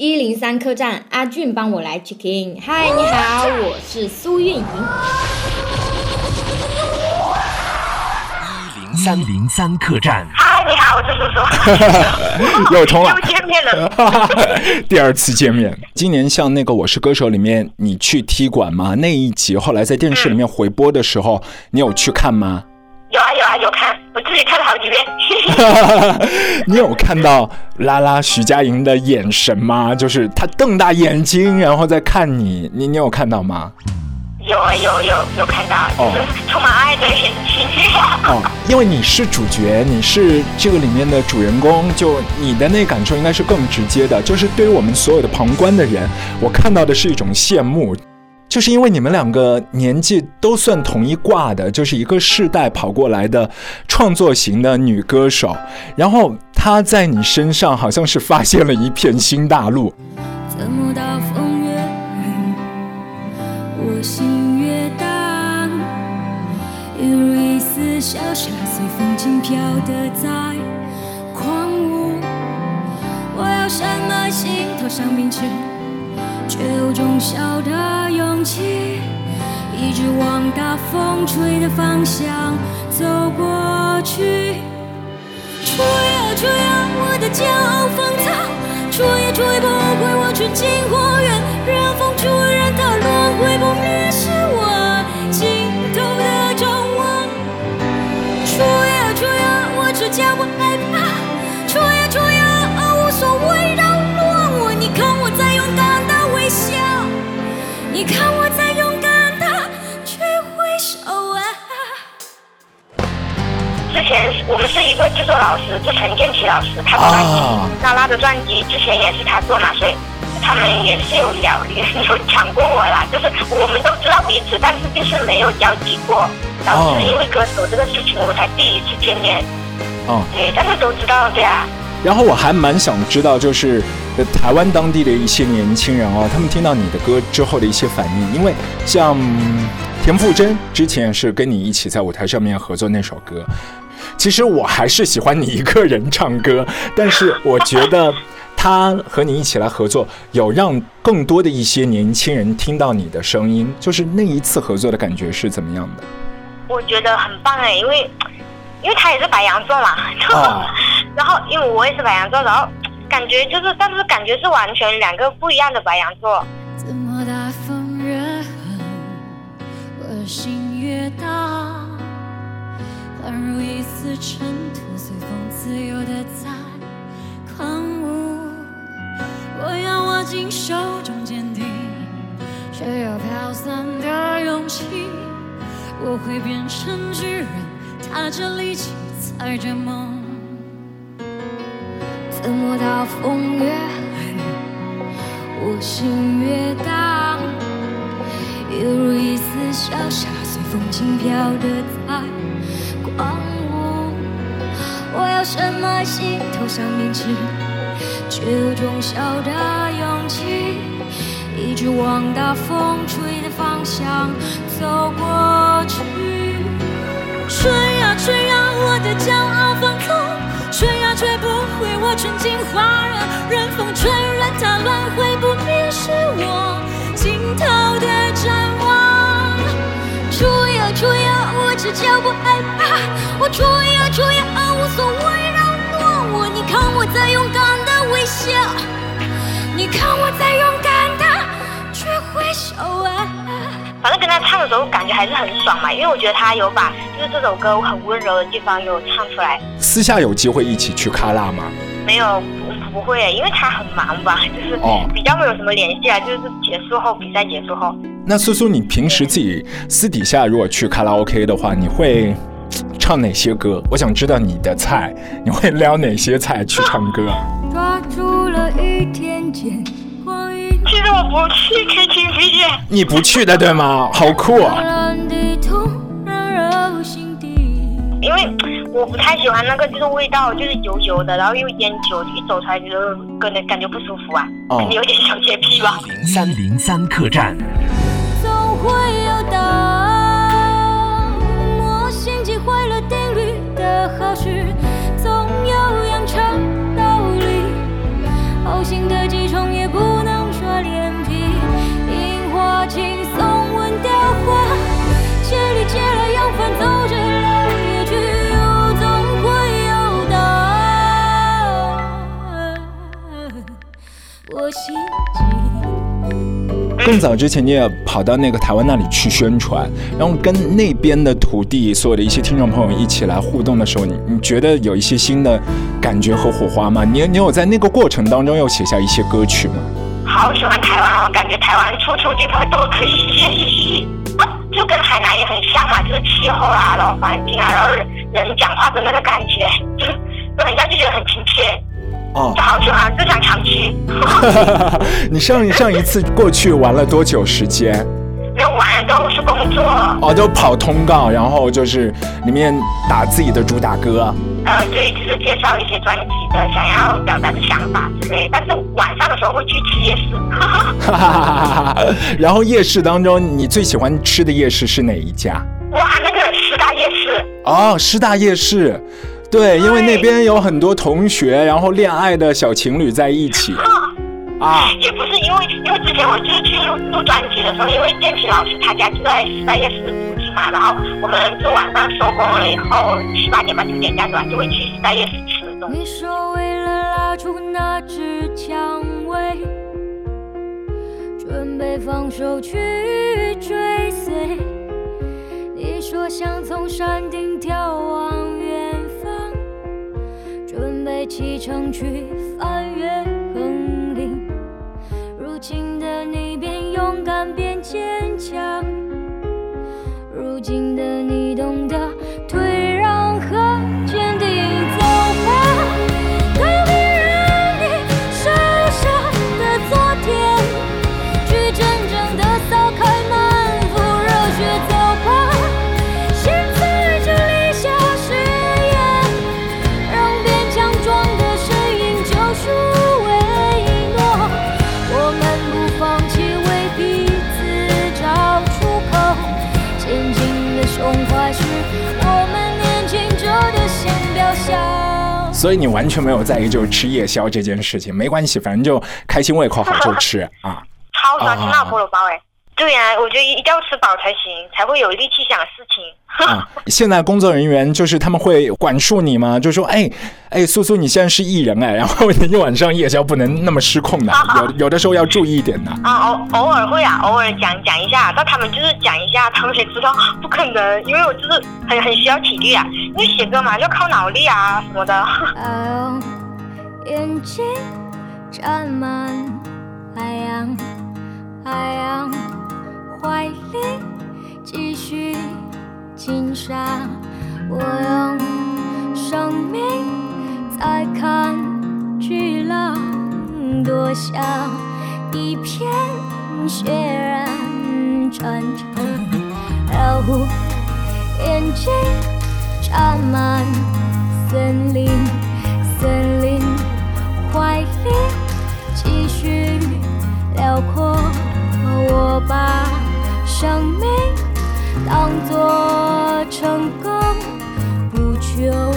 一零三客栈，阿俊帮我来 check in。嗨，你好，我是苏运莹。一零三零三客栈。嗨，你好，我是苏苏。又重来，又见面了。第二次见面。今年像那个《我是歌手》里面，你去踢馆吗？那一集后来在电视里面回播的时候，你有去看吗？有啊有啊有看，我自己看了好几遍。你有看到拉拉徐佳莹的眼神吗？就是她瞪大眼睛，然后再看你，你你有看到吗？有啊有有有看到，哦就是充满爱的眼睛。哦，因为你是主角，你是这个里面的主人公，就你的那感受应该是更直接的。就是对于我们所有的旁观的人，我看到的是一种羡慕，就是因为你们两个年纪都算同一挂的，就是一个世代跑过来的创作型的女歌手，然后她在你身上好像是发现了一片新大陆。怎么大风越狠，我心越荡，一如一丝小沙随风轻飘的在狂舞。我要什么心头上明知，却有种小的勇气，一直往大风吹的方向走过去。吹啊吹啊，我的骄傲放纵，吹也吹不回我纯净花园，任风吹，任它轮回不灭，是我尽头的张望。吹啊吹啊，我只叫不害你看我在勇敢的去挥手啊。之前我们是一个制作老师，是陈建奇老师，他的专辑啊，拉拉的专辑之前也是他做嘛，所以他们也是有聊有讲过我啦，就是我们都知道彼此，但是就是没有交集过。然后是因为歌手这个事情，我们才第一次见面。哦，对，但是都知道对啊。然后我还蛮想知道，就是呃台湾当地的一些年轻人哦，他们听到你的歌之后的一些反应，因为像田馥甄之前是跟你一起在舞台上面合作那首歌，其实我还是喜欢你一个人唱歌，但是我觉得他和你一起来合作，有让更多的一些年轻人听到你的声音，就是那一次合作的感觉是怎么样的？我觉得很棒哎，因为因为他也是白羊座嘛，哦 然后因为我也是白羊座，然后感觉就是，但是感觉是完全两个不一样的白羊座。怎么大风越狠，我心越大，宛如一丝尘土，随风自由的在狂舞。我要握紧手中坚定，却又飘散的勇气。我会变成巨人，踏着力气，踩着梦。怎么大风越狠？我心越荡，犹如一丝小沙随风轻飘的在狂舞。我要什么心头上明知，却有种小的勇气，一直往大风吹的方向走过去。吹呀吹呀，我的骄傲放，吹啊吹不回我纯净花园，任风吹，任它乱回不灭，是我尽头的展望。吹呀吹呀，我只叫不害怕，我吹呀吹呀，无所谓扰乱我。你看我在勇敢的微笑，你看我在勇敢的去挥手啊。反正跟他唱的时候感觉还是很爽嘛，因为我觉得他有把就是这首歌很温柔的地方有唱出来。私下有机会一起去卡拉吗？没有不不会，因为他很忙吧，就是哦比较没有什么联系啊，就是结束后比赛结束后。那苏苏，你平时自己私底下如果去卡拉 OK 的话，你会唱哪些歌？我想知道你的菜，你会撩哪些菜去唱歌？抓住了一点点。其实我不去 KTV 耶，你不去的对吗？好酷啊！因为我不太喜欢那个就是味道就是油油的，然后又烟酒，一走出来就感觉感觉不舒服啊，哦可能有点小洁癖吧。零三零三客栈。总会有答案。模型击坏了定律的好事，总有扬长道理。后行的几重也不话。扬帆，走着去，又总会有答案。我心更早之前，你也跑到那个台湾那里去宣传，然后跟那边的土地，所有的一些听众朋友一起来互动的时候，你你觉得有一些新的感觉和火花吗？你你有在那个过程当中又写下一些歌曲吗？好喜欢台湾哦，感觉台湾处处地方都可以就跟海南也很像嘛，就是气候啊，然后环境啊，然后人人讲话的那个感觉，就是就很像就觉得很亲切，哦就，好喜欢，就想常去。你上上一次过去玩了多久时间？没有玩都是工作，哦，都跑通告，然后就是里面打自己的主打歌。呃，对，就是介绍一些专辑的想要表达的想法之类。但是晚上的时候会去吃夜市，哈哈哈哈然后夜市当中，你最喜欢吃的夜市是哪一家？哇，那个师大夜市，哦，师大夜市。对，因为那边有很多同学，然后恋爱的小情侣在一起。啊，也不为，因为之前我就是去录录专辑的时候，因为建奇老师他家就在师大夜市附近嘛，然后我们就晚上收工了以后七八点吧九点这样子，就会去师大夜市吃东西。你说为了拉住那只蔷薇，准备放手去追随。你说想从山顶眺望远方，准备启程去坚强，如今的你懂得所以你完全没有在意就是吃夜宵这件事情，没关系，反正就开心胃口好就吃啊。超喜欢吃辣菠萝包哎。对呀、我觉得一定要吃饱才行，才会有力气想事情。啊，现在工作人员就是他们会管束你吗？就说，哎，哎，苏苏，你现在是艺人哎，然后你晚上夜宵不能那么失控的，有有的时候要注意一点的。啊，偶偶尔会啊，偶尔讲讲一下，但他们就是讲一下，他们也知道不可能，因为我就是很很需要体力啊，因为写歌嘛要靠脑力啊什么的。眼睛沾满海洋，海洋怀里继续金沙。我用生命在看巨浪夺下一片血染战场，老虎眼睛沾满森林，森林怀里继续辽阔。我把生命当作成功，不求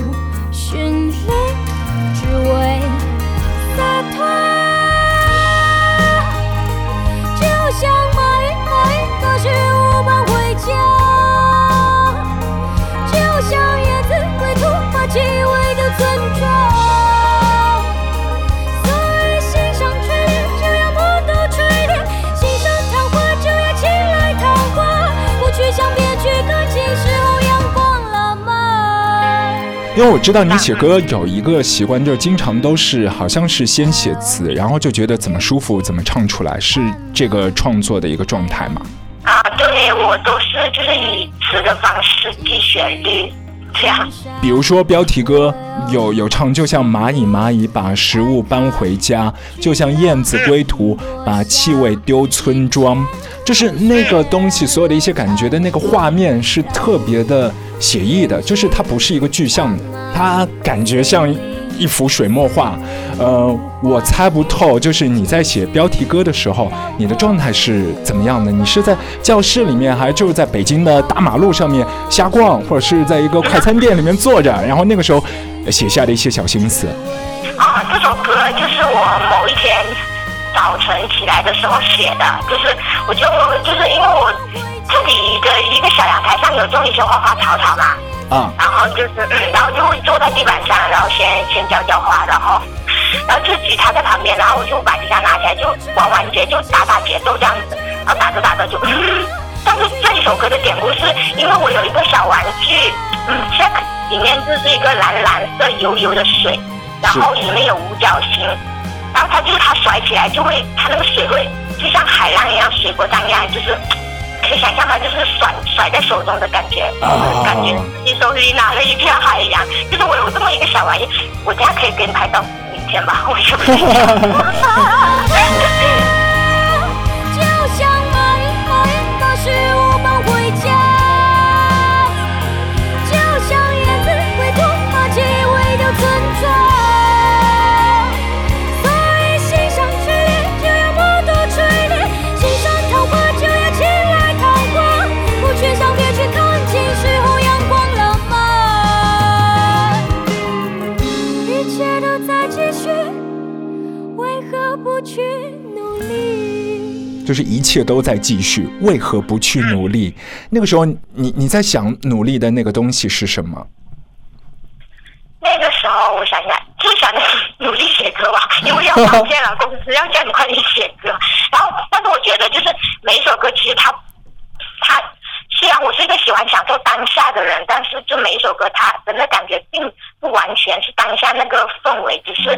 因为我知道你写歌有一个习惯，就是经常都是好像是先写词，然后就觉得怎么舒服怎么唱出来，是这个创作的一个状态吗？啊，对我都是就是以词的方式记旋律，这样。比如说标题歌有有唱，就像蚂蚁蚂蚁把食物搬回家，就像燕子归途把气味丢村庄，就是那个东西所有的一些感觉的那个画面是特别的写意的，就是它不是一个具象的，它感觉像一幅水墨画。呃，我猜不透，就是你在写标题歌的时候，你的状态是怎么样的？你是在教室里面，还是就是在北京的大马路上面瞎逛，或者是在一个快餐店里面坐着，然后那个时候写下的一些小心思？啊，这首歌就是我某一天早晨起来的时候写的，就是我就就是因为我自己一个一个小阳台上有种一些花花草草嘛，啊，然后就是嗯，然后就会坐在地板上，然后先先浇浇花，然后然后就吉他在旁边，然后我就把吉他拿起来来就玩玩节，就打打节奏这样子，然后打着打着就。但是这一首歌的典故是因为我有一个小玩具，嗯，现在里面就是一个蓝蓝色油油的水，然后里面有五角星，然后它就是它甩起来就会，它那个水会就像海浪一样，水波荡漾，就是可以想象它就是甩甩在手中的感觉，感觉你手里拿了一片海洋。就是我有这么一个小玩意，我等下可以给你拍照明天吧，我就不 为何不去努力？就是一切都在继续，为何不去努力？那个时候，你你在想努力的那个东西是什么？那个时候我想想，就想着努力写歌吧，因为要上线了，公司要叫你快点写歌。然后，但是我觉得就是每一首歌其实它它虽然我是一个喜欢享受当下的人，但是就每一首歌它的那感觉并不完全是当下那个氛围，只是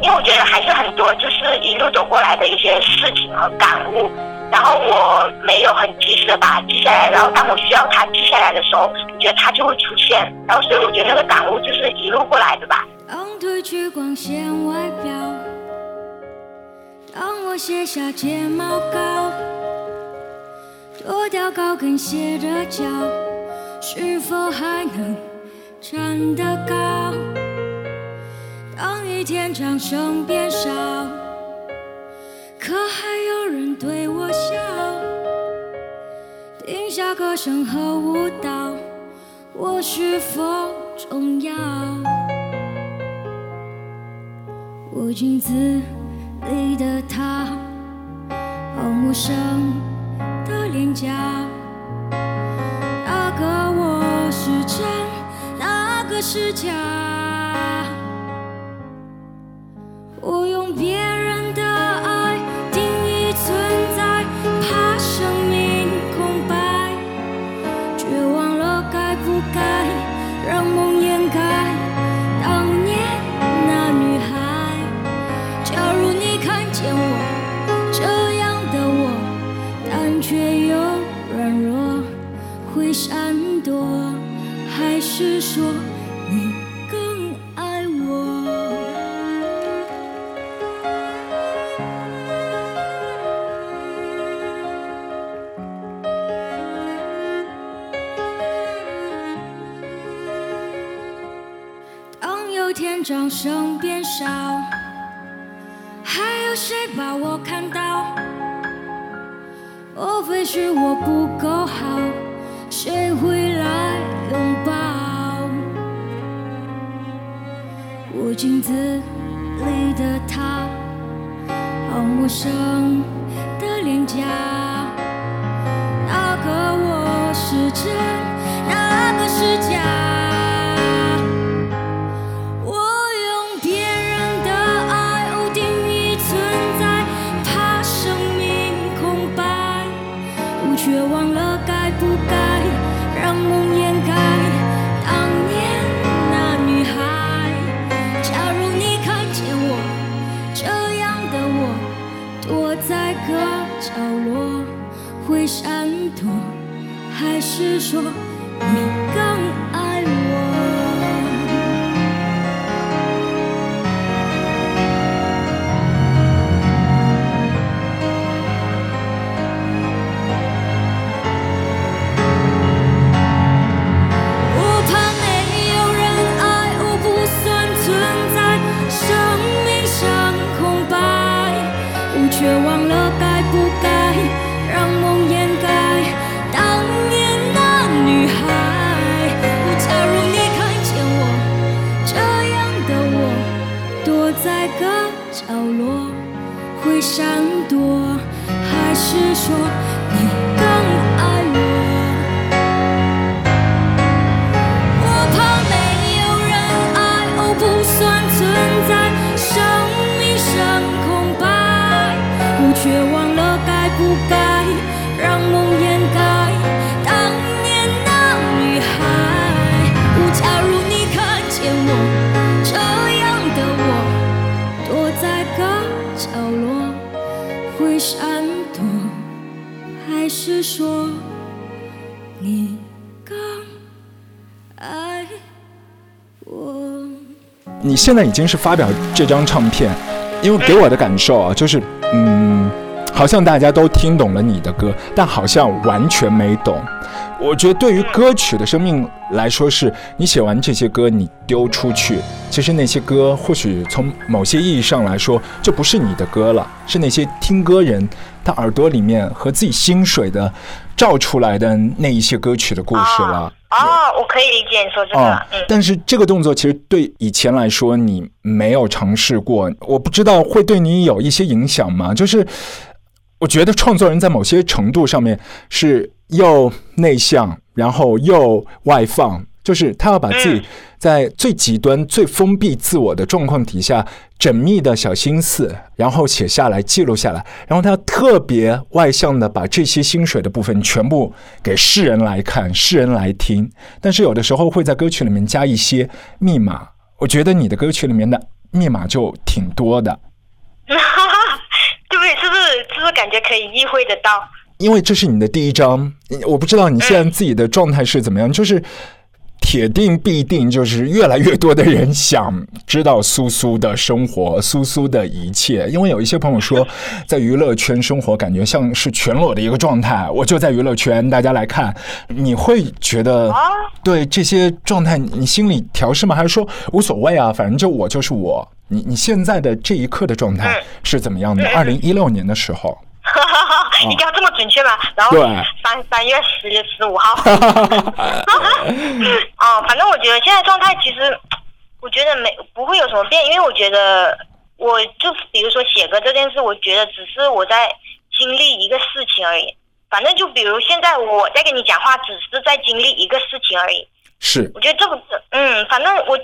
因为我觉得还是很多就是一路走过来的一些事情和感悟。然后我没有很及时的把它记下来，然后当我需要它记下来的时候，我觉得它就会出现。然后所以我觉得那个感悟就是一路过来的吧。当褪去光鲜外表，当我卸下睫毛膏，脱掉高跟鞋的脚，是否还能站得高？当一天掌声变少，可还有人对我笑？停下歌声和舞蹈，我是否重要？我镜子里的他，好陌生家。那。个我是真，那个是假？闪躲，还是说你更爱我？当有天掌声变少，还有谁把我看到？莫非是我不够好？镜子里的他，好陌生的脸颊。那个我是真，在个角落，会闪躲，还是说你说你刚爱我？你现在已经是发表这张唱片，因为给我的感受啊，就是嗯，好像大家都听懂了你的歌，但好像完全没懂。我觉得对于歌曲的生命来说，是你写完这些歌，你丢出去，其实那些歌或许从某些意义上来说，就不是你的歌了，是那些听歌人他耳朵里面和自己心水的照出来的那一些歌曲的故事了。哦，我可以理解你说这个，哦嗯，但是这个动作其实对以前来说你没有尝试过，我不知道会对你有一些影响吗？就是我觉得创作人在某些程度上面是又内向，然后又外放，就是他要把自己在最极端、最封闭自我的状况底下，缜密的小心思，然后写下来、记录下来，然后他特别外向的把这些薪水的部分全部给世人来看、世人来听。但是有的时候会在歌曲里面加一些密码，我觉得你的歌曲里面的密码就挺多的。对不对？是不是是不是感觉可以意会得到？因为这是你的第一章，我不知道你现在自己的状态是怎么样，就是铁定必定就是越来越多的人想知道苏苏的生活，苏苏的一切。因为有一些朋友说，在娱乐圈生活感觉像是全裸的一个状态，我就在娱乐圈，大家来看，你会觉得对这些状态你心里调试吗？还是说无所谓啊，反正就我就是我？你你现在的这一刻的状态是怎么样的？二零一六年的时候。一定要这么准确吗？然后三三月十十五号。哦，反正我觉得现在状态其实，我觉得没不会有什么变，因为我觉得我就比如说写歌这件事，我觉得只是我在经历一个事情而已。反正就比如现在我在跟你讲话，只是在经历一个事情而已。是我觉得这个，嗯，反正我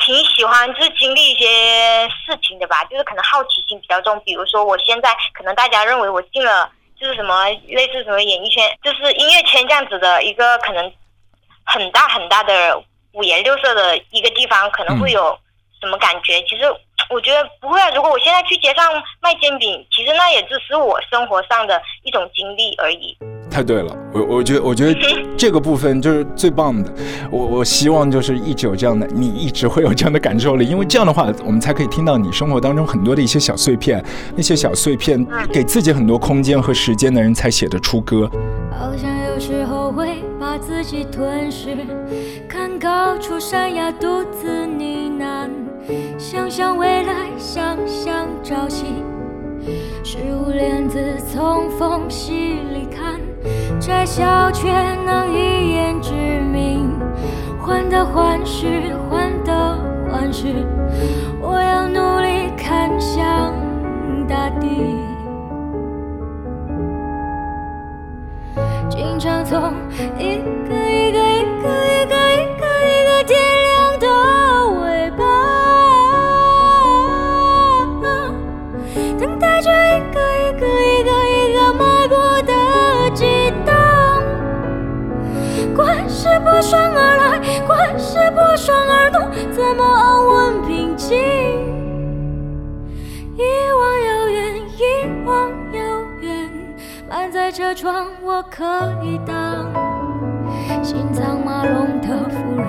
挺挺喜欢，就是经历一些事情的吧，就是可能好奇心比较重。比如说，我现在可能大家认为我进了就是什么类似什么演艺圈，就是音乐圈这样子的一个可能很大很大的五颜六色的一个地方，可能会有什么感觉？其实我觉得不会啊。如果我现在去街上卖煎饼，其实那也只是我生活上的一种经历而已。太对了，我我觉得我觉得 这个部分就是最棒的。我我希望就是一直有这样的，你一直会有这样的感受力，因为这样的话，我们才可以听到你生活当中很多的一些小碎片，那些小碎片给自己很多空间和时间的人才写得出歌。好像有时候会把自己吞噬，看高处山崖独自呢喃，想象未来，想象朝夕，十五帘子从缝隙里看，摘小却能一眼致命，患得患失，患得患失，我要努力看向大地。经常从怎么安稳平静？一望遥远，一望遥远，满载车窗，我可以当心脏马龙的夫人。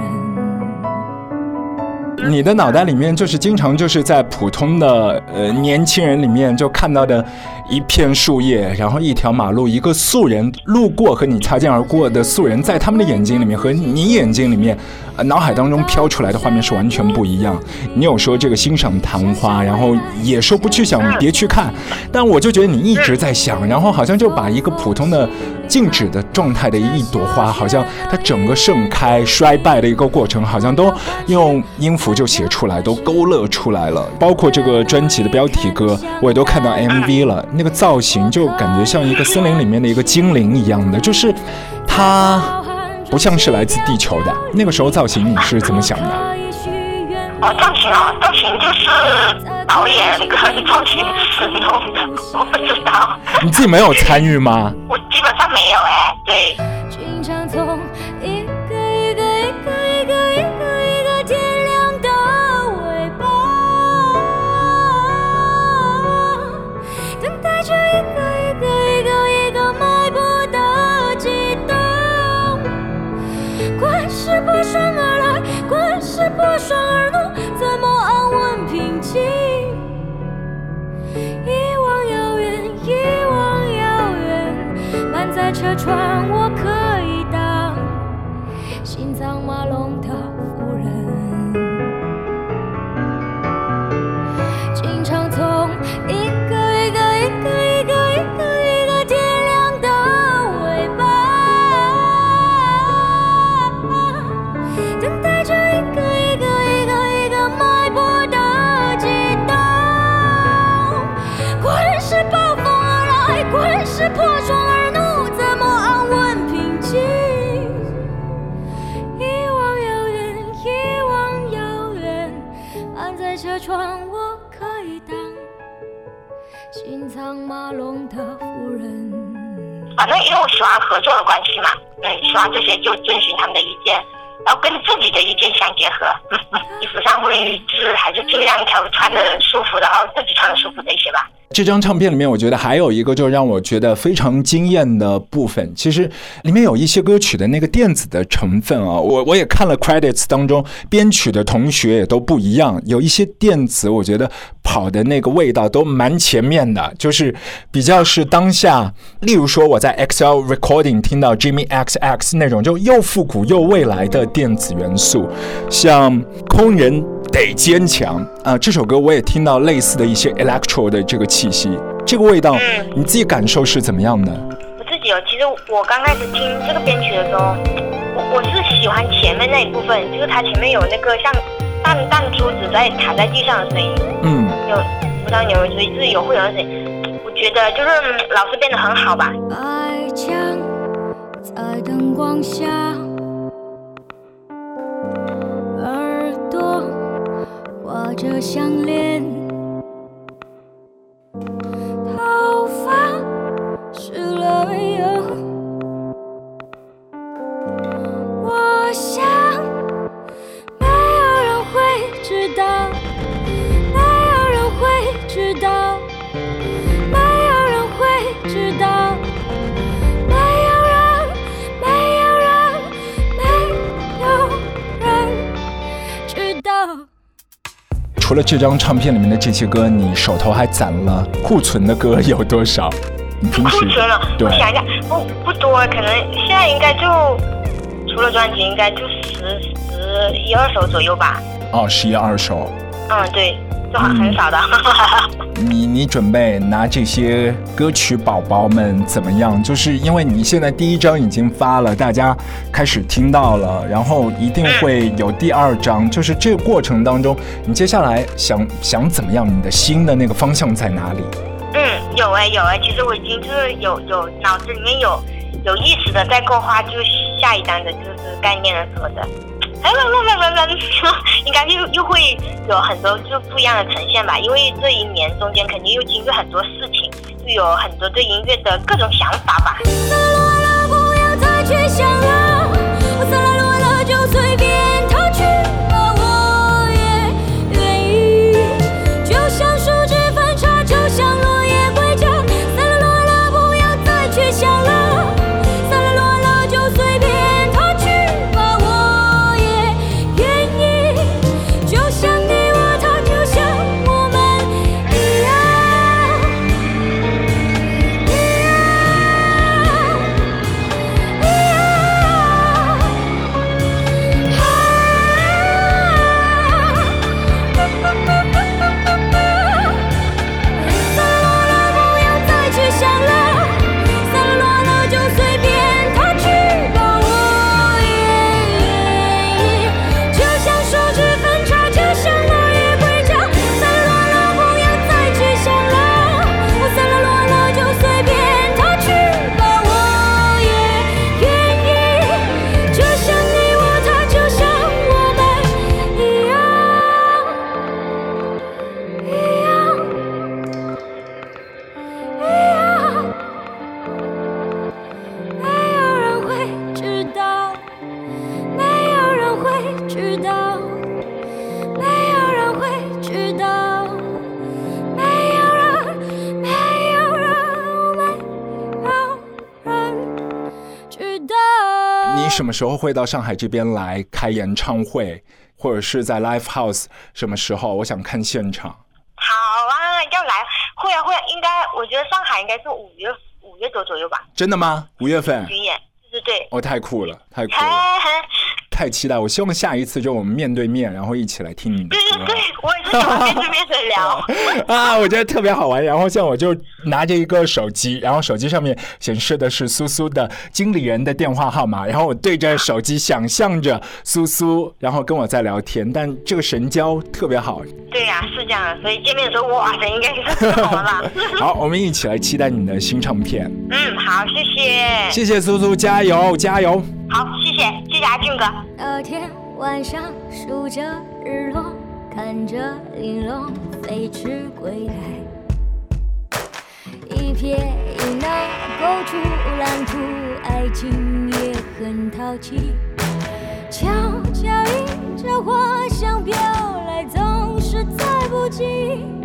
你的脑袋里面就是经常就是在普通的呃年轻人里面就看到的一片树叶，然后一条马路，一个素人路过和你擦肩而过的素人，在他们的眼睛里面和你眼睛里面，呃脑海当中飘出来的画面是完全不一样。你有说这个欣赏昙花，然后也说不去想别去看，但我就觉得你一直在想，然后好像就把一个普通的静止的状态的一朵花，好像它整个盛开衰败的一个过程，好像都用音符就写出来，都勾勒出来了。包括这个专辑的标题歌，我也都看到 MV 了，那个造型就感觉像一个森林里面的一个精灵一样的，就是它不像是来自地球的。那个时候造型你是怎么想的？哦，造型啊，造型就是导演跟造型师弄的，我不知道，你自己没有参与吗？我基本上没有哎，对。穿我心藏马龙的夫人。反正因为我喜欢合作的关系嘛，嗯，喜欢这些就遵循他们的意见，然后跟自己的意见相结合，衣服上会一致，还是尽量挑穿的舒服的，然后自己穿的舒服的一些吧。这张唱片里面，我觉得还有一个就让我觉得非常惊艳的部分，其实里面有一些歌曲的那个电子的成分啊，我我也看了 credits 当中编曲的同学也都不一样，有一些电子我觉得跑的那个味道都蛮前面的，就是比较是当下，例如说我在 XL Recording 听到 Jimmy XX 那种就又复古又未来的电子元素，像空人。得坚强啊！这首歌我也听到类似的一些 electro 的这个气息，这个味道，你自己感受是怎么样的？我自己哦，其实我刚开始听这个编曲的时候，我我是喜欢前面那一部分，就是它前面有那个像弹弹珠子在躺在地上的声音，嗯，有不知道你有没有注意，就是有会有的声音。我觉得就是老师编的很好吧。白墙在灯光下，这相恋。除了这张唱片里面的这些歌，你手头还攒了库存的歌有多少？你平时库存了，对我想一下，不不多，可能现在应该就除了专辑，应该就十十一二首左右吧。哦，十一二首。嗯，对，就很很少的。你你准备拿这些歌曲宝宝们怎么样？就是因为你现在第一张已经发了，大家开始听到了，然后一定会有第二张。就是这个过程当中，你接下来想想怎么样？你的新的那个方向在哪里？嗯，有哎有哎，其实我已经就是有有脑子里面有有意识的在构画，就是下一单的就是概念啊什么的。哎，不不不不，应该又又会有很多就不一样的呈现吧，因为这一年中间肯定又经历很多事情，又有很多对音乐的各种想法吧。散落了，不要再去想了，散了落了就随便什么时候会到上海这边来开演唱会，或者是在 Live House？什么时候？我想看现场。好啊，要来会啊会啊，应该我觉得上海应该是五月五月多左右吧，真的吗？五月份？巡演，对对对。哦，太酷了，太酷了，嘿，太期待！我希望下一次就我们面对面，然后一起来听你的对对。对，我也是喜欢面对面的聊。啊，我觉得特别好玩。然后像我就拿着一个手机，然后手机上面显示的是苏苏的经理人的电话号码，然后我对着手机想象着苏苏，然后跟我在聊天。但这个神交特别好。对呀、是这样的，所以见面的时候，哇塞，应该是很好啦。好，我们一起来期待你的新唱片。嗯，好，谢谢。谢谢苏苏，加油加油！好，谢谢，谢谢阿俊哥。那天晚上数着日落，看着玲珑飞驰归来，一撇一捺勾出蓝图，爱情也很淘气，悄悄迎着花香飘来，总是猜不及。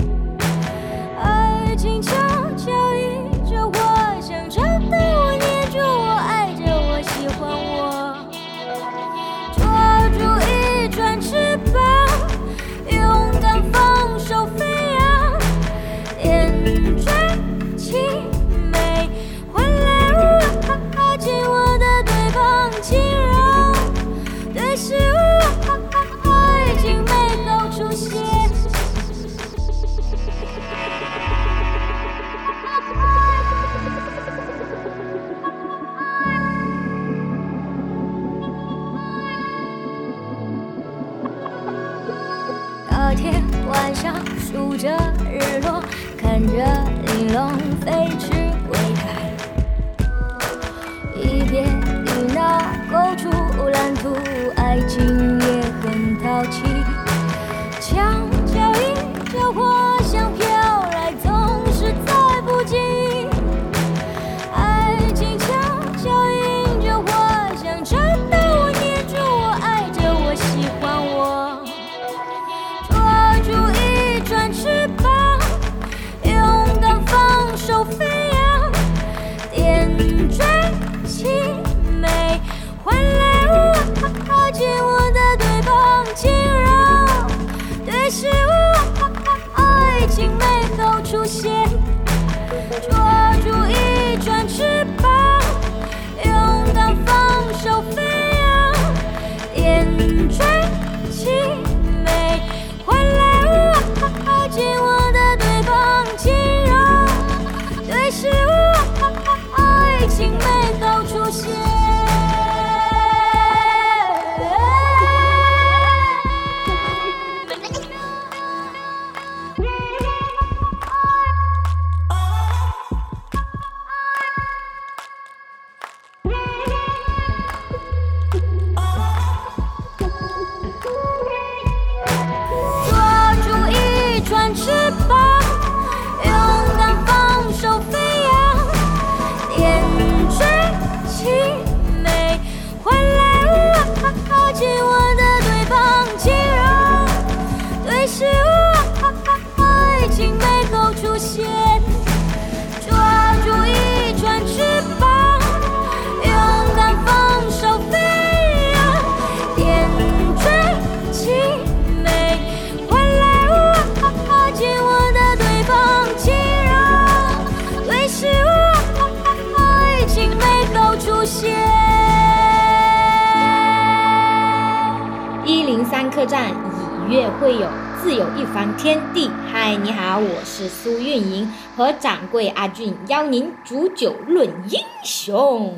越会有，自有一番天地。嗨，你好，我是苏运莹，和掌柜阿俊邀您煮酒论英雄。